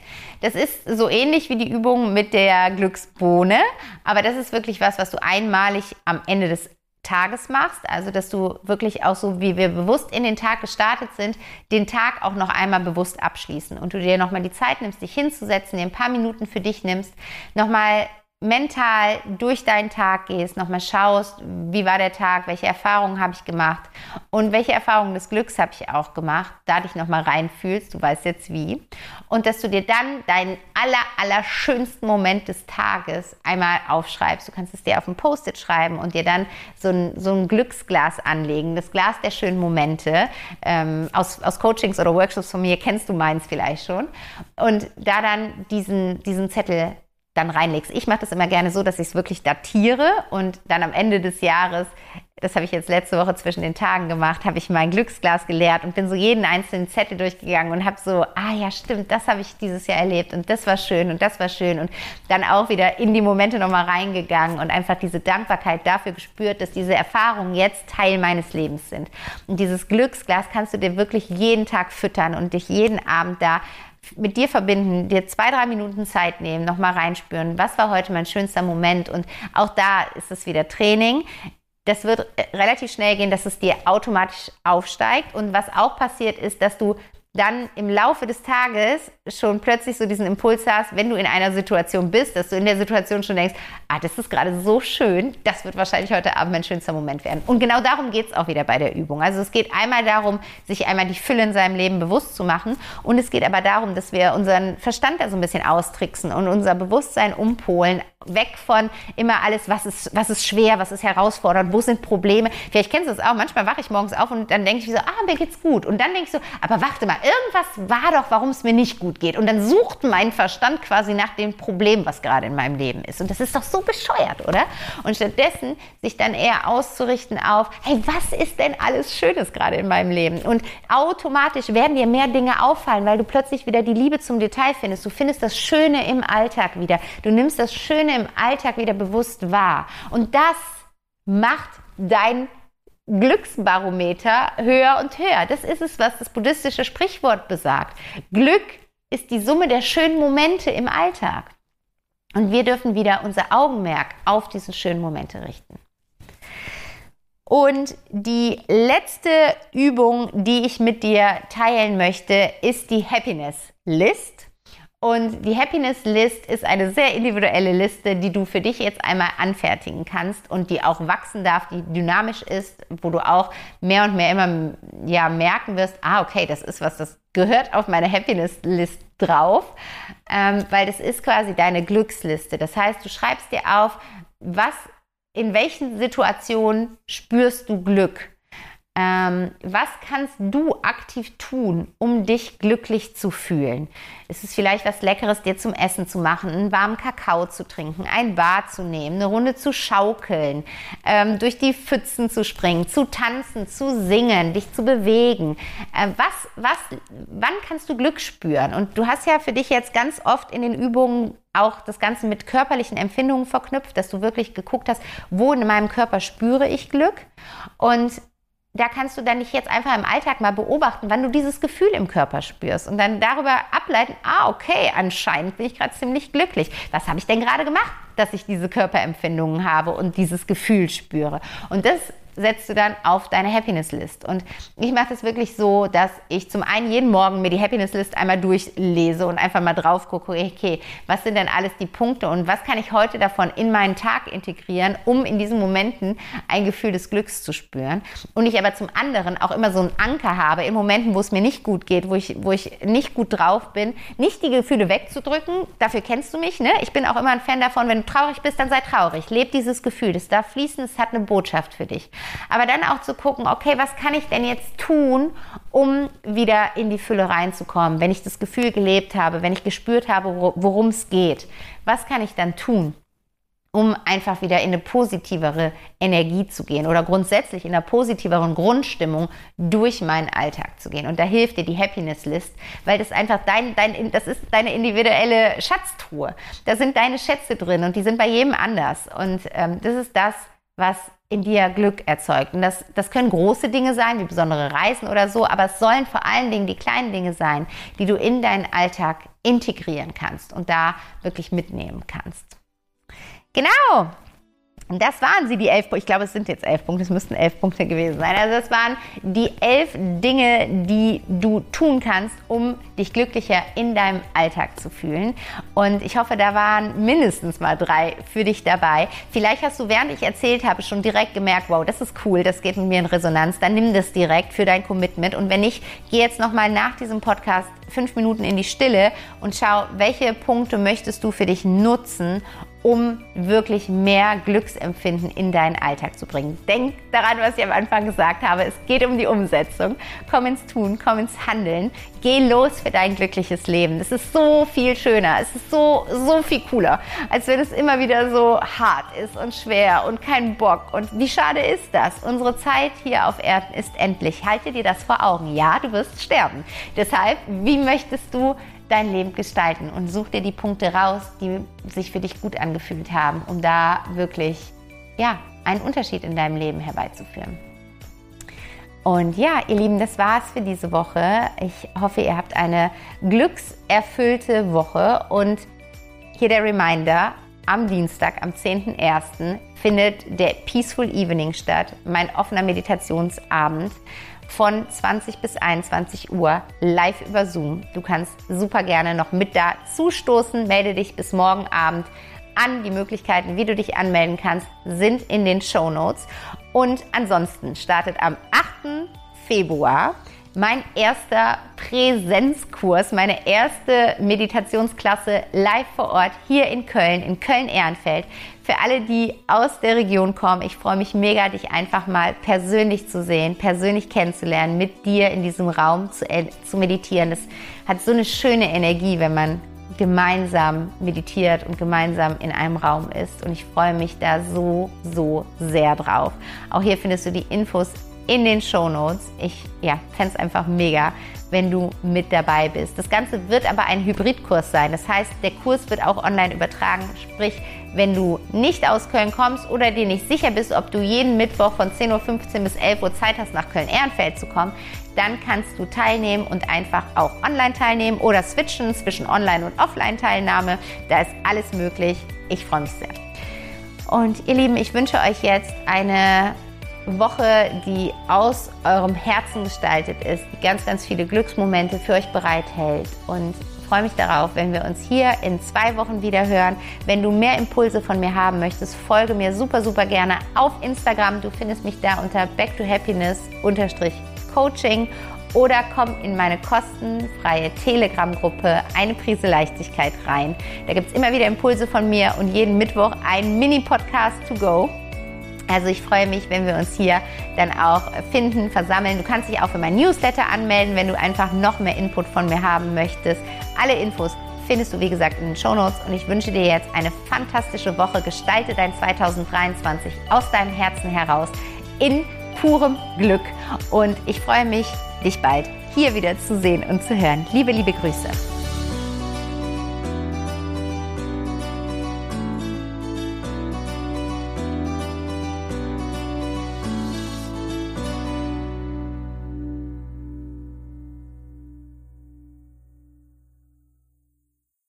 Das ist so ähnlich wie die Übung mit der Glücksbohne, aber das ist wirklich was, was du einmalig am Ende des Tages machst, also dass du wirklich auch so, wie wir bewusst in den Tag gestartet sind, den Tag auch noch einmal bewusst abschließen und du dir nochmal die Zeit nimmst, dich hinzusetzen, dir ein paar Minuten für dich nimmst, nochmal mental durch deinen Tag gehst, nochmal schaust, wie war der Tag, welche Erfahrungen habe ich gemacht und welche Erfahrungen des Glücks habe ich auch gemacht, da dich nochmal reinfühlst, du weißt jetzt wie. Und dass du dir dann deinen aller, aller schönsten Moment des Tages einmal aufschreibst. Du kannst es dir auf ein Post-it schreiben und dir dann so ein, so ein Glücksglas anlegen, das Glas der schönen Momente. Ähm, aus, aus Coachings oder Workshops von mir kennst du meins vielleicht schon. Und da dann diesen, diesen Zettel dann reinlegst. Ich mache das immer gerne so, dass ich es wirklich datiere und dann am Ende des Jahres, das habe ich jetzt letzte Woche zwischen den Tagen gemacht, habe ich mein Glücksglas geleert und bin so jeden einzelnen Zettel durchgegangen und habe so, ah ja, stimmt, das habe ich dieses Jahr erlebt und das war schön und das war schön und dann auch wieder in die Momente nochmal reingegangen und einfach diese Dankbarkeit dafür gespürt, dass diese Erfahrungen jetzt Teil meines Lebens sind. Und dieses Glücksglas kannst du dir wirklich jeden Tag füttern und dich jeden Abend da mit dir verbinden, dir zwei, drei Minuten Zeit nehmen, nochmal reinspüren, was war heute mein schönster Moment. Und auch da ist es wieder Training. Das wird äh, relativ schnell gehen, dass es dir automatisch aufsteigt. Und was auch passiert ist, dass du dann im Laufe des Tages schon plötzlich so diesen Impuls hast, wenn du in einer Situation bist, dass du in der Situation schon denkst, ah, das ist gerade so schön, das wird wahrscheinlich heute Abend mein schönster Moment werden. Und genau darum geht es auch wieder bei der Übung. Also es geht einmal darum, sich einmal die Fülle in seinem Leben bewusst zu machen und es geht aber darum, dass wir unseren Verstand da so ein bisschen austricksen und unser Bewusstsein umpolen, weg von immer alles, was ist, was ist schwer, was ist herausfordernd, wo sind Probleme. Vielleicht kennst du es auch, manchmal wache ich morgens auf und dann denke ich so, ah, mir geht's gut. Und dann denke ich so, aber warte mal, irgendwas war doch, warum es mir nicht gut geht. Und dann sucht mein Verstand quasi nach dem Problem, was gerade in meinem Leben ist. Und das ist doch so bescheuert, oder? Und stattdessen sich dann eher auszurichten auf, hey, was ist denn alles Schönes gerade in meinem Leben? Und automatisch werden dir mehr Dinge auffallen, weil du plötzlich wieder die Liebe zum Detail findest. Du findest das Schöne im Alltag wieder. Du nimmst das Schöne im Alltag wieder bewusst wahr. Und das macht dein Glücksbarometer höher und höher. Das ist es, was das buddhistische Sprichwort besagt. Glück ist die Summe der schönen Momente im Alltag. Und wir dürfen wieder unser Augenmerk auf diese schönen Momente richten. Und die letzte Übung, die ich mit dir teilen möchte, ist die Happiness List. Und die Happiness List ist eine sehr individuelle Liste, die du für dich jetzt einmal anfertigen kannst und die auch wachsen darf, die dynamisch ist, wo du auch mehr und mehr immer ja, merken wirst, ah, okay, das ist was, das gehört auf meine Happiness List drauf, ähm, weil das ist quasi deine Glücksliste. Das heißt, du schreibst dir auf, was, in welchen Situationen spürst du Glück? Ähm, was kannst du aktiv tun, um dich glücklich zu fühlen? Ist es vielleicht was Leckeres dir zum Essen zu machen, einen warmen Kakao zu trinken, ein Bad zu nehmen, eine Runde zu schaukeln, ähm, durch die Pfützen zu springen, zu tanzen, zu singen, dich zu bewegen? Äh, was, was, wann kannst du Glück spüren? Und du hast ja für dich jetzt ganz oft in den Übungen auch das Ganze mit körperlichen Empfindungen verknüpft, dass du wirklich geguckt hast, wo in meinem Körper spüre ich Glück. Und da kannst du dann nicht jetzt einfach im Alltag mal beobachten, wann du dieses Gefühl im Körper spürst und dann darüber ableiten, ah, okay, anscheinend bin ich gerade ziemlich glücklich. Was habe ich denn gerade gemacht, dass ich diese Körperempfindungen habe und dieses Gefühl spüre? Und das setzt du dann auf deine Happiness List. Und ich mache das wirklich so, dass ich zum einen jeden Morgen mir die Happiness List einmal durchlese und einfach mal drauf gucke, okay, was sind denn alles die Punkte und was kann ich heute davon in meinen Tag integrieren, um in diesen Momenten ein Gefühl des Glücks zu spüren. Und ich aber zum anderen auch immer so einen Anker habe in Momenten, wo es mir nicht gut geht, wo ich, wo ich nicht gut drauf bin, nicht die Gefühle wegzudrücken. Dafür kennst du mich, ne? Ich bin auch immer ein Fan davon, wenn du traurig bist, dann sei traurig. Leb dieses Gefühl. Das darf fließen, es hat eine Botschaft für dich. Aber dann auch zu gucken, okay, was kann ich denn jetzt tun, um wieder in die Fülle reinzukommen, wenn ich das Gefühl gelebt habe, wenn ich gespürt habe, worum es geht. Was kann ich dann tun? um einfach wieder in eine positivere Energie zu gehen oder grundsätzlich in einer positiveren Grundstimmung durch meinen Alltag zu gehen. Und da hilft dir die Happiness List, weil das einfach dein, dein, das ist deine individuelle Schatztruhe. Da sind deine Schätze drin und die sind bei jedem anders. Und ähm, das ist das, was in dir Glück erzeugt. Und das, das können große Dinge sein, wie besondere Reisen oder so, aber es sollen vor allen Dingen die kleinen Dinge sein, die du in deinen Alltag integrieren kannst und da wirklich mitnehmen kannst. Genau, das waren sie, die elf Punkte. Ich glaube, es sind jetzt elf Punkte. Es müssten elf Punkte gewesen sein. Also das waren die elf Dinge, die du tun kannst, um dich glücklicher in deinem Alltag zu fühlen. Und ich hoffe, da waren mindestens mal drei für dich dabei. Vielleicht hast du, während ich erzählt habe, schon direkt gemerkt, wow, das ist cool, das geht mit mir in Resonanz. Dann nimm das direkt für dein Commitment. Und wenn nicht, geh jetzt nochmal nach diesem Podcast fünf Minuten in die Stille und schau, welche Punkte möchtest du für dich nutzen, um wirklich mehr Glücksempfinden in deinen Alltag zu bringen. Denk daran, was ich am Anfang gesagt habe. Es geht um die Umsetzung. Komm ins Tun, komm ins Handeln. Geh los für dein glückliches Leben. Es ist so viel schöner. Es ist so, so viel cooler, als wenn es immer wieder so hart ist und schwer und kein Bock. Und wie schade ist das? Unsere Zeit hier auf Erden ist endlich. Halte dir das vor Augen. Ja, du wirst sterben. Deshalb, wie möchtest du dein Leben gestalten und such dir die Punkte raus, die sich für dich gut angefühlt haben, um da wirklich ja, einen Unterschied in deinem Leben herbeizuführen. Und ja, ihr Lieben, das war's für diese Woche. Ich hoffe, ihr habt eine glückserfüllte Woche und hier der Reminder, am Dienstag, am 10.01. findet der Peaceful Evening statt, mein offener Meditationsabend von 20 bis 21 Uhr live über Zoom. Du kannst super gerne noch mit da zustoßen. Melde dich bis morgen Abend an. Die Möglichkeiten, wie du dich anmelden kannst, sind in den Show Notes. Und ansonsten startet am 8. Februar mein erster Präsenzkurs, meine erste Meditationsklasse live vor Ort hier in Köln, in Köln-Ehrenfeld. Für alle, die aus der Region kommen, ich freue mich mega, dich einfach mal persönlich zu sehen, persönlich kennenzulernen, mit dir in diesem Raum zu, äh, zu meditieren. Das hat so eine schöne Energie, wenn man gemeinsam meditiert und gemeinsam in einem Raum ist. Und ich freue mich da so, so sehr drauf. Auch hier findest du die Infos in den Show Notes. Ich ja, fände es einfach mega, wenn du mit dabei bist. Das Ganze wird aber ein Hybridkurs sein. Das heißt, der Kurs wird auch online übertragen. Sprich, wenn du nicht aus Köln kommst oder dir nicht sicher bist, ob du jeden Mittwoch von 10.15 Uhr bis 11 Uhr Zeit hast, nach Köln-Ehrenfeld zu kommen, dann kannst du teilnehmen und einfach auch online teilnehmen oder switchen zwischen Online- und Offline-Teilnahme. Da ist alles möglich. Ich freue mich sehr. Und ihr Lieben, ich wünsche euch jetzt eine Woche, die aus eurem Herzen gestaltet ist, die ganz, ganz viele Glücksmomente für euch bereithält. Und freue mich darauf, wenn wir uns hier in zwei Wochen wieder hören. Wenn du mehr Impulse von mir haben möchtest, folge mir super, super gerne auf Instagram. Du findest mich da unter back to happiness coaching oder komm in meine kostenfreie Telegram-Gruppe Eine Prise Leichtigkeit rein. Da gibt es immer wieder Impulse von mir und jeden Mittwoch ein Mini-Podcast to go Also ich freue mich, wenn wir uns hier dann auch finden, versammeln. Du kannst dich auch für mein Newsletter anmelden, wenn du einfach noch mehr Input von mir haben möchtest. Alle Infos findest du, wie gesagt, in den Show Notes. Und ich wünsche dir jetzt eine fantastische Woche. Gestalte dein 2023 aus deinem Herzen heraus in purem Glück. Und ich freue mich, dich bald hier wieder zu sehen und zu hören. Liebe, liebe Grüße.